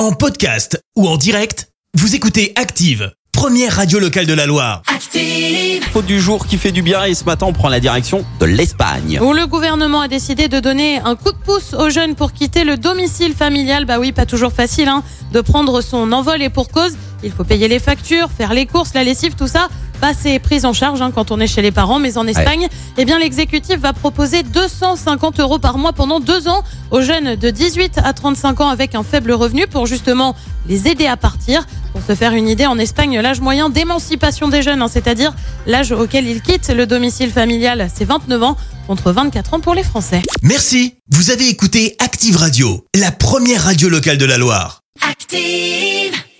En podcast ou en direct, vous écoutez Active, première radio locale de la Loire. Active. Faute du jour qui fait du bien et ce matin on prend la direction de l'Espagne. Où le gouvernement a décidé de donner un coup de pouce aux jeunes pour quitter le domicile familial. Bah oui, pas toujours facile hein, de prendre son envol et pour cause, il faut payer les factures, faire les courses, la lessive, tout ça. Bah, c'est prise en charge hein, quand on est chez les parents, mais en Espagne, eh bien l'exécutif va proposer 250 euros par mois pendant deux ans aux jeunes de 18 à 35 ans avec un faible revenu pour justement les aider à partir. Pour se faire une idée, en Espagne, l'âge moyen d'émancipation des jeunes, hein, c'est-à-dire l'âge auquel ils quittent le domicile familial, c'est 29 ans contre 24 ans pour les Français. Merci, vous avez écouté Active Radio, la première radio locale de la Loire. Active.